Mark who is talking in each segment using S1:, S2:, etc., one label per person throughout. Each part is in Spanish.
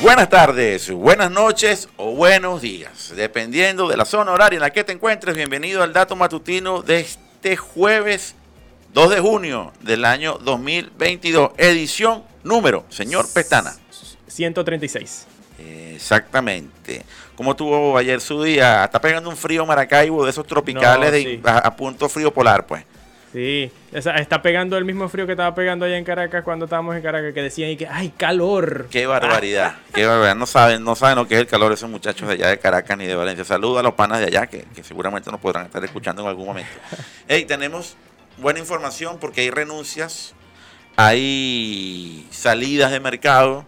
S1: Buenas tardes, buenas noches o buenos días, dependiendo de la zona horaria en la que te encuentres. Bienvenido al dato matutino de este jueves 2 de junio del año 2022, edición número, señor Pestana.
S2: 136.
S1: Exactamente. ¿Cómo tuvo ayer su día? Está pegando un frío Maracaibo de esos tropicales
S2: No,
S1: de, a, a punto frío polar, pues.
S2: Sí, está pegando el mismo frío que estaba pegando allá en Caracas cuando estábamos en Caracas, que decían y que ¡ay, calor!
S1: Qué barbaridad, qué barbaridad. No saben, no saben lo que es el calor esos muchachos de allá de Caracas ni de Valencia. Saludos a los panas de allá que, que seguramente nos podrán estar escuchando en algún momento. Hey, tenemos buena información porque hay renuncias, hay salidas de mercado,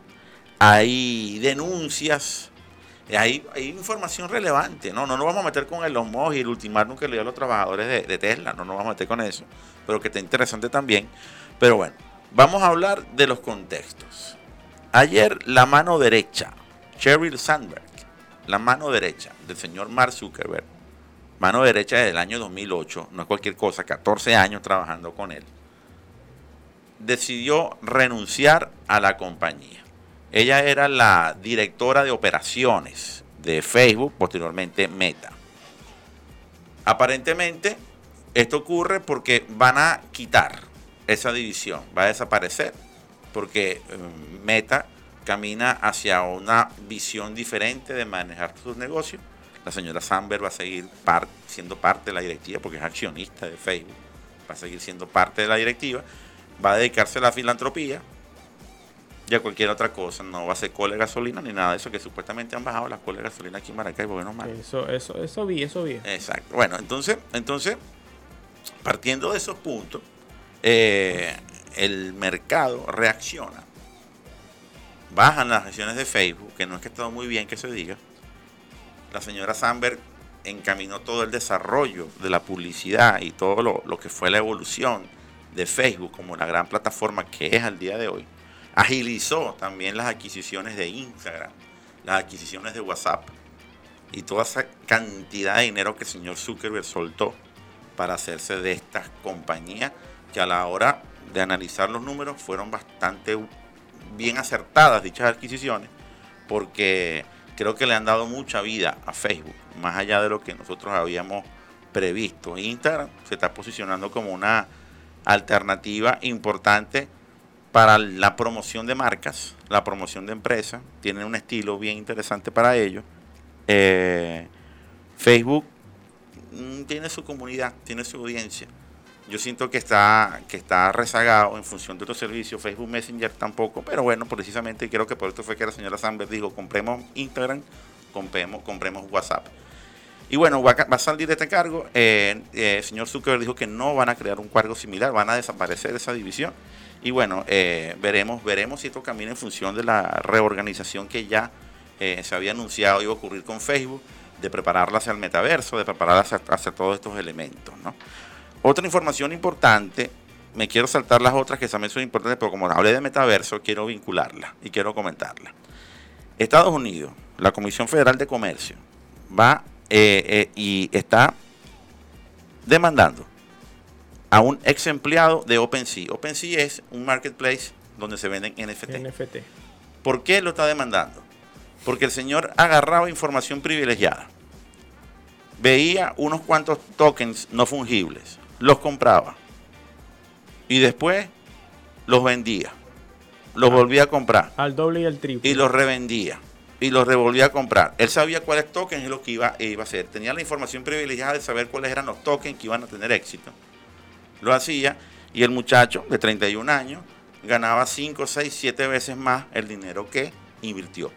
S1: hay denuncias, hay, hay información relevante. No, no nos vamos a meter con el Musk y el ultimátum que le dio a los trabajadores de, de Tesla. No nos vamos a meter con eso, pero que está interesante también. Pero bueno, vamos a hablar de los contextos. Ayer la mano derecha, Sheryl Sandberg, la mano derecha del señor Mark Zuckerberg, mano derecha desde el año 2008, no es cualquier cosa, 14 años trabajando con él, decidió renunciar a la compañía. Ella era la directora de operaciones de Facebook, posteriormente Meta. Aparentemente, esto ocurre porque van a quitar esa división, va a desaparecer, porque eh, Meta camina hacia una visión diferente de manejar sus negocios. La señora Samber va a seguir siendo parte de la directiva porque es accionista de Facebook, va a seguir siendo parte de la directiva, va a dedicarse a la filantropía y a cualquier otra cosa, no va a ser cola de gasolina ni nada de eso, que supuestamente han bajado las colas de gasolina aquí en Maracaibo, menos mal.
S2: Eso, eso, eso vi, eso vi.
S1: Exacto. Bueno, entonces, entonces partiendo de esos puntos, eh, el mercado reacciona. Bajan las acciones de Facebook, que no es que todo muy bien que se diga. La señora Sandberg encaminó todo el desarrollo de la publicidad y todo lo, lo que fue la evolución de Facebook como la gran plataforma que es al día de hoy. Agilizó también las adquisiciones de Instagram, las adquisiciones de WhatsApp y toda esa cantidad de dinero que el señor Zuckerberg soltó para hacerse de estas compañías que a la hora de analizar los números fueron bastante bien acertadas dichas adquisiciones porque creo que le han dado mucha vida a Facebook, más allá de lo que nosotros habíamos previsto. Instagram se está posicionando como una alternativa importante para la promoción de marcas, la promoción de empresas, tienen un estilo bien interesante para ello. Eh, Facebook mm, tiene su comunidad, tiene su audiencia. Yo siento que está, que está rezagado en función de otros servicios, Facebook Messenger tampoco, pero bueno, precisamente creo que por esto fue que la señora Sandberg dijo, compremos Instagram, compremos, compremos WhatsApp. Y bueno, va a, salir de este cargo. eh, eh, el señor Zuckerberg dijo que no van a crear un cargo similar, van a desaparecer esa división. Y bueno, eh, veremos, veremos si esto camina en función de la reorganización que ya eh, se había anunciado iba a ocurrir con Facebook, de prepararla hacia el metaverso, de prepararla hacia, todos estos elementos. ¿no? Otra información importante, me quiero saltar las otras que también son importantes, pero como hablé de metaverso, quiero vincularla y quiero comentarla. Estados Unidos, la Comisión Federal de Comercio, va eh, y está demandando a un ex empleado de OpenSea. OpenSea es un marketplace donde se venden NFT.
S2: NFT.
S1: ¿Por qué lo está demandando? Porque el señor agarraba información privilegiada. Veía unos cuantos tokens no fungibles, los compraba y después los vendía. Los volvía a comprar
S2: Al doble y al triple.
S1: y los revendía y los revolvía a comprar. Él sabía cuáles tokens y lo que iba, iba a hacer. Tenía la información privilegiada de saber cuáles eran los tokens que iban a tener éxito. Lo hacía y el muchacho de 31 años ganaba 5, 6, 7 veces más el dinero que invirtió.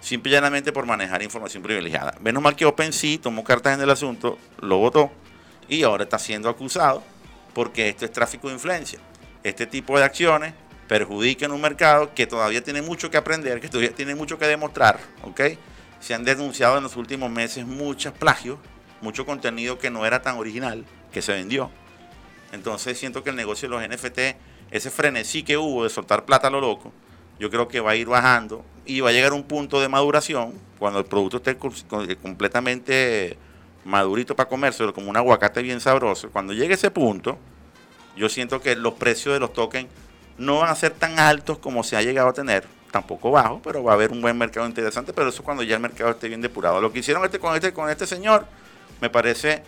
S1: Simple y llanamente por manejar información privilegiada. Menos mal que OpenSea tomó cartas en el asunto, lo votó y ahora está siendo acusado porque esto es tráfico de influencia. Este tipo de acciones perjudican un mercado que todavía tiene mucho que aprender, que todavía tiene mucho que demostrar, ¿ok? Se han denunciado en los últimos meses muchos plagios, mucho contenido que no era tan original, que se vendió. Entonces siento que el negocio de los NFT, ese frenesí que hubo de soltar plata a lo loco, yo creo que va a ir bajando y va a llegar un punto de maduración cuando el producto esté co- completamente madurito para comerse, como un aguacate bien sabroso. Cuando llegue ese punto, yo siento que los precios de los tokens no van a ser tan altos como se ha llegado a tener. tampoco bajo, pero va a haber un buen mercado interesante, pero eso cuando ya el mercado esté bien depurado. Lo que hicieron este con este con este señor me parece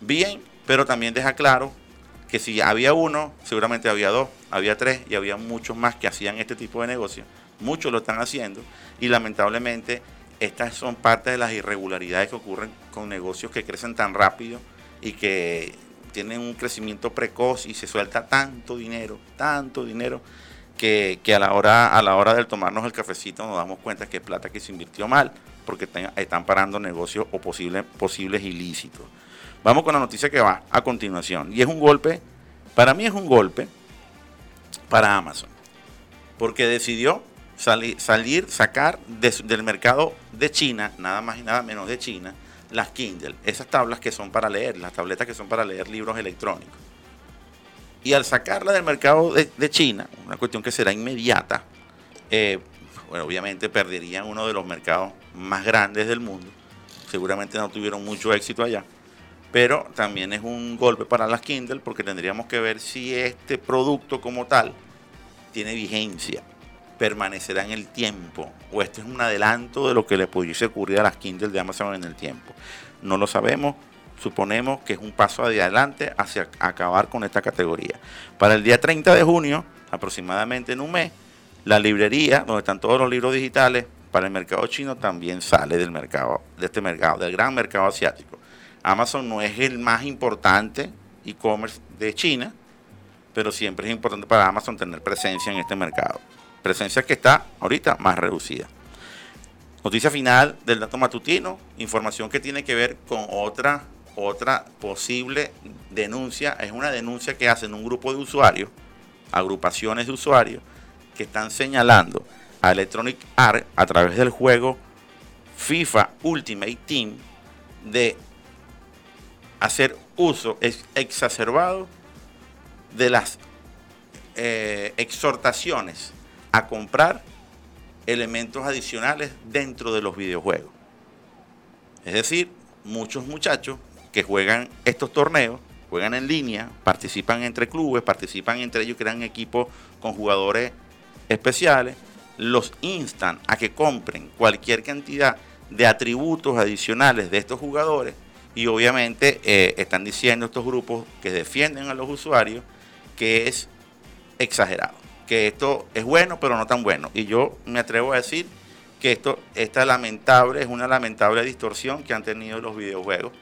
S1: bien, pero también deja claro que si había uno, seguramente había dos, había tres y había muchos más que hacían este tipo de negocio. Muchos lo están haciendo y lamentablemente estas son parte de las irregularidades que ocurren con negocios que crecen tan rápido y que tienen un crecimiento precoz y se suelta tanto dinero, tanto dinero que, a la hora a la hora de tomarnos el cafecito nos damos cuenta que es plata que se invirtió mal porque están parando negocios o posibles posibles ilícitos. Vamos con la noticia que va a continuación y es un golpe, para mí es un golpe para Amazon porque decidió salir, sacar del mercado de China, nada más y nada menos de China, las Kindle, esas tablas que son para leer, las tabletas que son para leer libros electrónicos. Y al sacarla del mercado de, China, una cuestión que será inmediata, eh, bueno, obviamente perderían uno de los mercados más grandes del mundo. Seguramente no tuvieron mucho éxito allá. Pero también es un golpe para las Kindle porque tendríamos que ver si este producto como tal tiene vigencia, permanecerá en el tiempo, o esto es un adelanto de lo que le pudiese ocurrir a las Kindle de Amazon en el tiempo. No lo sabemos, suponemos que es un paso adelante hacia acabar con esta categoría. Para el día 30 de junio, aproximadamente en un mes, la librería, donde están todos los libros digitales, para el mercado chino también sale del mercado, de este mercado, del gran mercado asiático. Amazon no es el más importante e-commerce de China, pero siempre es importante para Amazon tener presencia en este mercado. Presencia que está ahorita más reducida. Noticia final del dato matutino, información que tiene que ver con otra otra posible denuncia es una denuncia que hacen un grupo de usuarios, agrupaciones de usuarios, que están señalando a Electronic Arts a través del juego FIFA Ultimate Team de hacer uso exacerbado de las eh, exhortaciones a comprar elementos adicionales dentro de los videojuegos. Es decir, muchos muchachos que juegan estos torneos, juegan en línea, participan entre clubes, participan entre ellos, crean equipos con jugadores especiales, los instan a que compren cualquier cantidad de atributos adicionales de estos jugadores y obviamente eh, están diciendo estos grupos que defienden a los usuarios que es exagerado, que esto es bueno pero no tan bueno. Y yo me atrevo a decir que esto, esta lamentable, es una lamentable distorsión que han tenido los videojuegos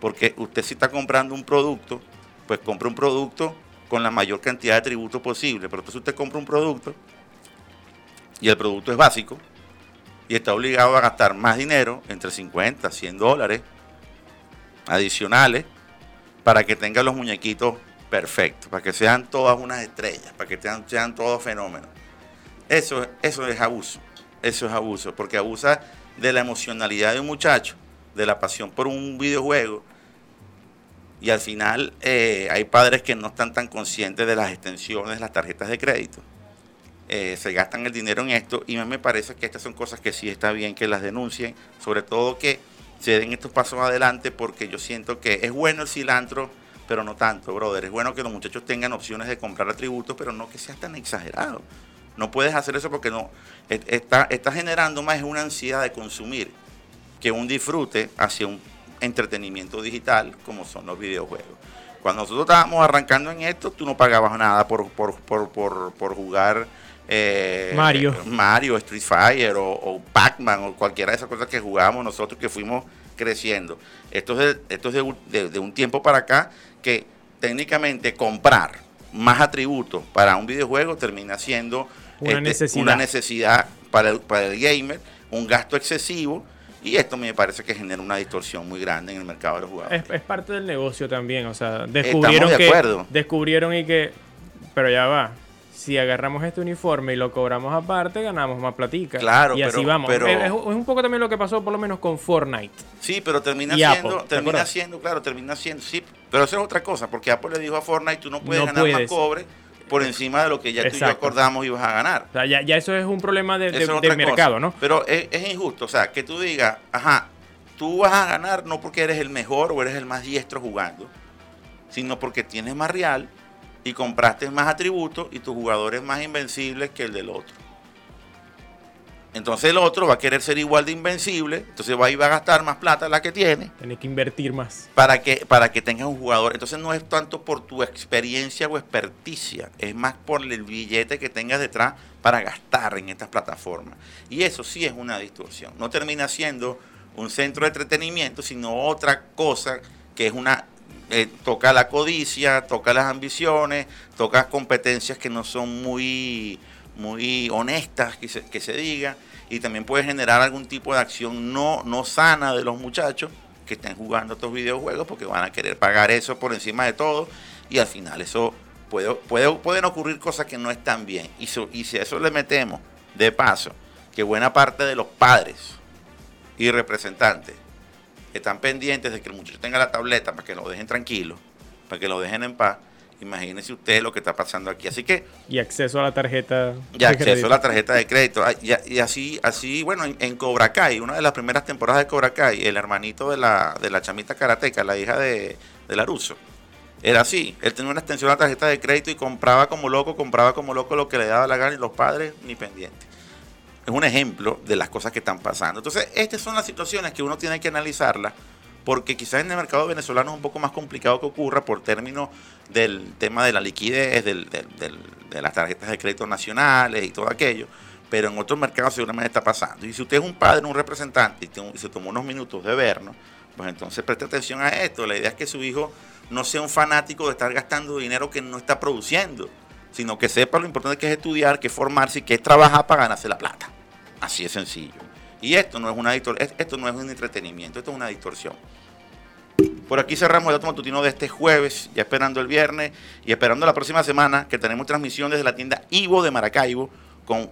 S1: porque usted si está comprando un producto, pues compra un producto con la mayor cantidad de tributos posible. Pero entonces usted compra un producto y el producto es básico y está obligado a gastar más dinero, entre 50, 100 dólares adicionales, para que tenga los muñequitos perfectos, para que sean todas unas estrellas, para que sean, sean todos fenómenos. Eso, eso es abuso, eso es abuso, porque abusa de la emocionalidad de un muchacho de la pasión por un videojuego. Y al final eh, hay padres que no están tan conscientes de las extensiones las tarjetas de crédito. Eh, se gastan el dinero en esto y a mí me parece que estas son cosas que sí está bien que las denuncien, sobre todo que se den estos pasos adelante porque yo siento que es bueno el cilantro, pero no tanto, brother. Es bueno que los muchachos tengan opciones de comprar atributos, pero no que sea tan exagerado. No puedes hacer eso porque no está, está generando más una ansiedad de consumir que un disfrute hacia un entretenimiento digital como son los videojuegos. Cuando nosotros estábamos arrancando en esto, tú no pagabas nada por, por, jugar
S2: eh, Mario.
S1: Mario, Street Fighter o, Pac-Man o cualquiera de esas cosas que jugábamos nosotros que fuimos creciendo. Esto es, de, esto es de, un tiempo para acá que técnicamente comprar más atributos para un videojuego termina siendo
S2: una, este, necesidad.
S1: una necesidad para para el gamer, un gasto excesivo y esto me parece que genera una distorsión muy grande en el mercado de los jugadores.
S2: Es, parte del negocio también, o sea, descubrieron de que descubrieron y que pero ya va. Si agarramos este uniforme y lo cobramos aparte, ganamos más platica.
S1: Claro,
S2: y así vamos. es, un poco también lo que pasó por lo menos con Fortnite.
S1: Sí, pero termina siendo, termina siendo, claro, termina siendo, sí, pero eso es otra cosa, porque Apple le dijo a Fortnite, tú no puedes ganar más cobre por encima de lo que ya tú y yo acordamos y vas a ganar.
S2: O sea, ya, ya eso es un problema de, mercado, ¿no?
S1: Pero es, injusto, o sea, que tú digas, ajá, tú vas a ganar no porque eres el mejor o eres el más diestro jugando, sino porque tienes más real y compraste más atributos y tu jugador es más invencible que el del otro. Entonces el otro va a querer ser igual de invencible, entonces va a ir a gastar más plata la que tiene.
S2: Tiene que invertir más.
S1: Para que, para que tengas un jugador. Entonces no es tanto por tu experiencia o experticia, es más por el billete que tengas detrás para gastar en estas plataformas. Y eso sí es una distorsión. No termina siendo un centro de entretenimiento, sino otra cosa que es una eh, toca la codicia, toca las ambiciones, toca competencias que no son muy, muy honestas, que se, que se diga, y también puede generar algún tipo de acción no, no sana de los muchachos que estén jugando estos videojuegos porque van a querer pagar eso por encima de todo y al final eso puede, puede, pueden ocurrir cosas que no están bien. Y, y si a eso le metemos de paso que buena parte de los padres y representantes están pendientes de que el muchacho tenga la tableta para que lo dejen tranquilo, para que lo dejen en paz. Imagínense ustedes lo que está pasando aquí. Así que.
S2: Y acceso a la tarjeta.
S1: Y acceso a la tarjeta de crédito. Ah, y, así, así, bueno, en, Cobra Kai, una de las primeras temporadas de Cobra Kai, el hermanito de la, de la chamita karateca, la hija de, de Laruso, era así. Él tenía una extensión a la tarjeta de crédito y compraba como loco, compraba como loco lo que le daba la gana y los padres ni pendientes es un ejemplo de las cosas que están pasando. Entonces, estas son las situaciones que uno tiene que analizarlas, porque quizás en el mercado venezolano es un poco más complicado que ocurra por términos del tema de la liquidez, de las tarjetas de crédito nacionales y todo aquello, pero en otros mercados seguramente está pasando. Y si usted es un padre, un representante, y se tomó unos minutos de vernos, pues entonces preste atención a esto. La idea es que su hijo no sea un fanático de estar gastando dinero que no está produciendo, sino que sepa lo importante que es estudiar, que es formarse y que es trabajar para ganarse la plata. Así es sencillo. Y esto no es una esto no es un entretenimiento, esto es una distorsión. Por aquí cerramos el dato matutino de este jueves, ya esperando el viernes y esperando la próxima semana que tenemos transmisión desde la tienda Ivo de Maracaibo con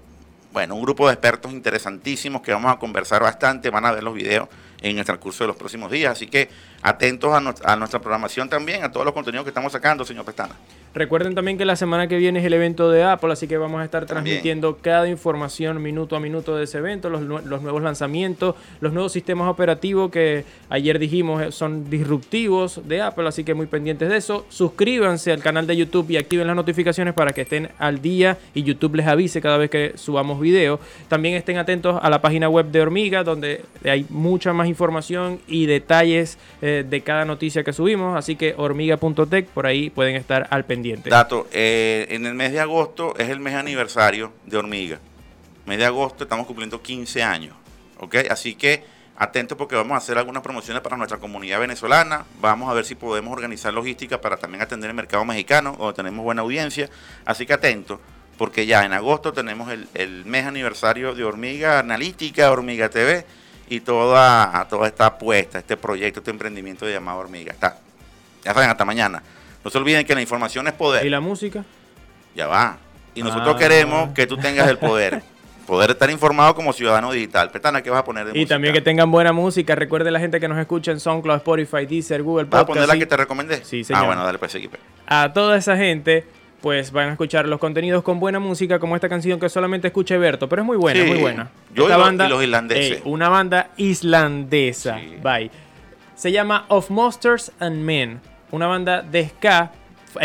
S1: bueno, un grupo de expertos interesantísimos que vamos a conversar bastante, van a ver los videos en el transcurso de los próximos días. Así que atentos a, nuestra programación también, a todos los contenidos que estamos sacando, señor Pestana.
S2: Recuerden también que la semana que viene es el evento de Apple, así que vamos a estar transmitiendo cada información minuto a minuto de ese evento, los, nuevos lanzamientos, los nuevos sistemas operativos que ayer dijimos eh, son disruptivos de Apple, así que muy pendientes de eso. Suscríbanse al canal de YouTube y activen las notificaciones para que estén al día y YouTube les avise cada vez que subamos video. También estén atentos a la página web de Hormiga, donde hay mucha más información y detalles eh, de cada noticia que subimos, así que hormiga.tech, por ahí pueden estar al pendiente.
S1: Dato, eh, en el mes de agosto es el mes aniversario de Hormiga. Mes de agosto estamos cumpliendo 15 años, ¿ok? Así que atentos porque vamos a hacer algunas promociones para nuestra comunidad venezolana. Vamos a ver si podemos organizar logística para también atender el mercado mexicano, donde tenemos buena audiencia. Así que atentos, porque ya en agosto tenemos el, mes aniversario de Hormiga Analítica, Hormiga TV y toda, toda esta apuesta, este proyecto, este emprendimiento llamado Hormiga. Está. Ya saben, hasta mañana. No se olviden que la información es poder.
S2: ¿Y la música?
S1: Ya va. Y nosotros ah. queremos que tú tengas el poder. Poder estar informado como ciudadano digital. Petana, ¿qué vas a poner
S2: de Y también que tengan buena música. Recuerde la gente que nos escucha en SoundCloud, Spotify, Deezer, Google Podcast. ¿Vas
S1: a poner la que te recomendé?
S2: Sí, señor.
S1: Ah, bueno, dale pues, equipo.
S2: A toda esa gente pues van a escuchar los contenidos con buena música, como esta canción que solamente escucha Berto, pero es muy buena, muy buena.
S1: Yo esta banda, los islandeses.
S2: una banda islandesa. Bye. Se llama Of Monsters and Men una banda de ska,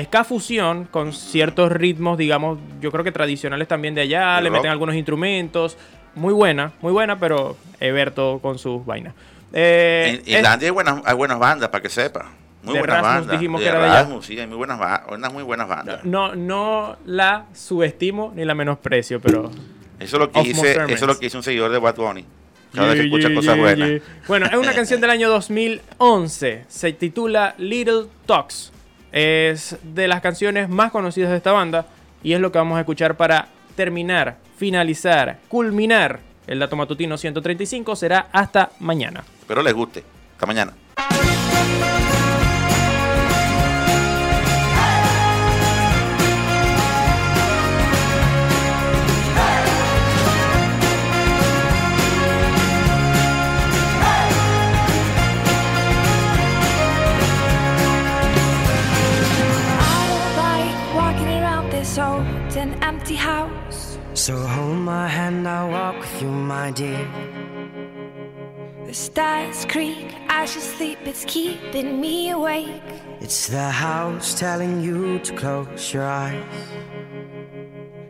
S2: ska fusión con ciertos ritmos, digamos, yo creo que tradicionales también de allá, le meten algunos instrumentos. Muy buena, muy buena, pero Eberto con sus vainas.
S1: Eh, en Islandia hay, buenas, hay buenas bandas, para que sepa. Muy buenas bandas.
S2: Dijimos que era de.
S1: Sí, hay muy buenas, unas muy buenas bandas.
S2: No, no la subestimo ni la menosprecio, pero...
S1: Eso es lo que hice, eso es lo que hizo un seguidor de Bad Bunny. Cada vez escucha cosas buenas.
S2: Bueno, es una canción del año 2011. Se titula Little Talks. Es de las canciones más conocidas de esta banda y es lo que vamos a escuchar para terminar, finalizar, culminar el dato matutino 135. Será hasta mañana.
S1: Espero les guste. Hasta mañana. You, my dear. The stars creak, I should sleep, it's keeping me awake. It's the house telling you to close your eyes.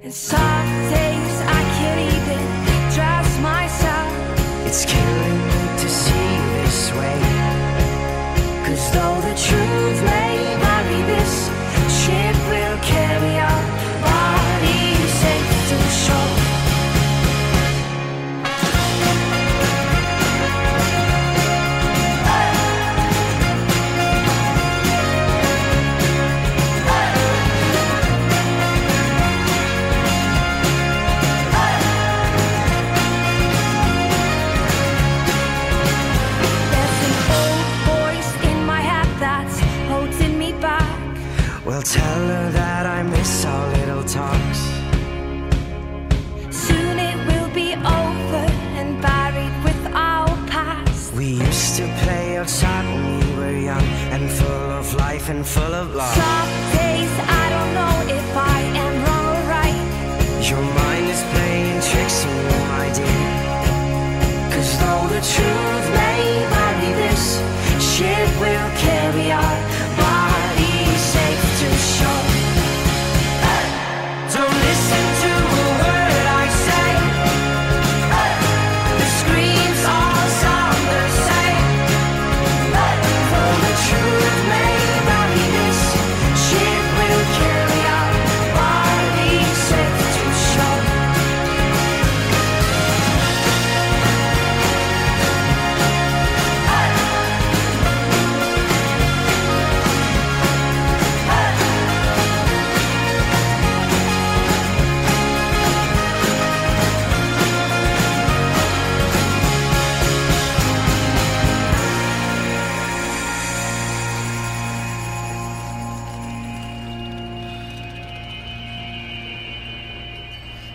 S1: And some days I can't even trust
S3: myself. It's killing me to see this way.
S4: That I miss our little talks.
S3: Soon it will be over and buried with our past.
S4: We used to play outside when we were young and full of life and full of love.
S3: Some days I don't know if I am wrong or right.
S4: Your mind is playing tricks on you, my dear.
S3: Cause though the truth may vary, this ship will carry our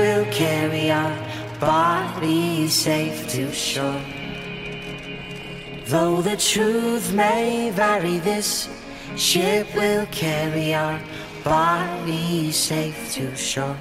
S3: will carry our bodies safe to shore. Though the truth may vary, this ship will carry our bodies safe to shore.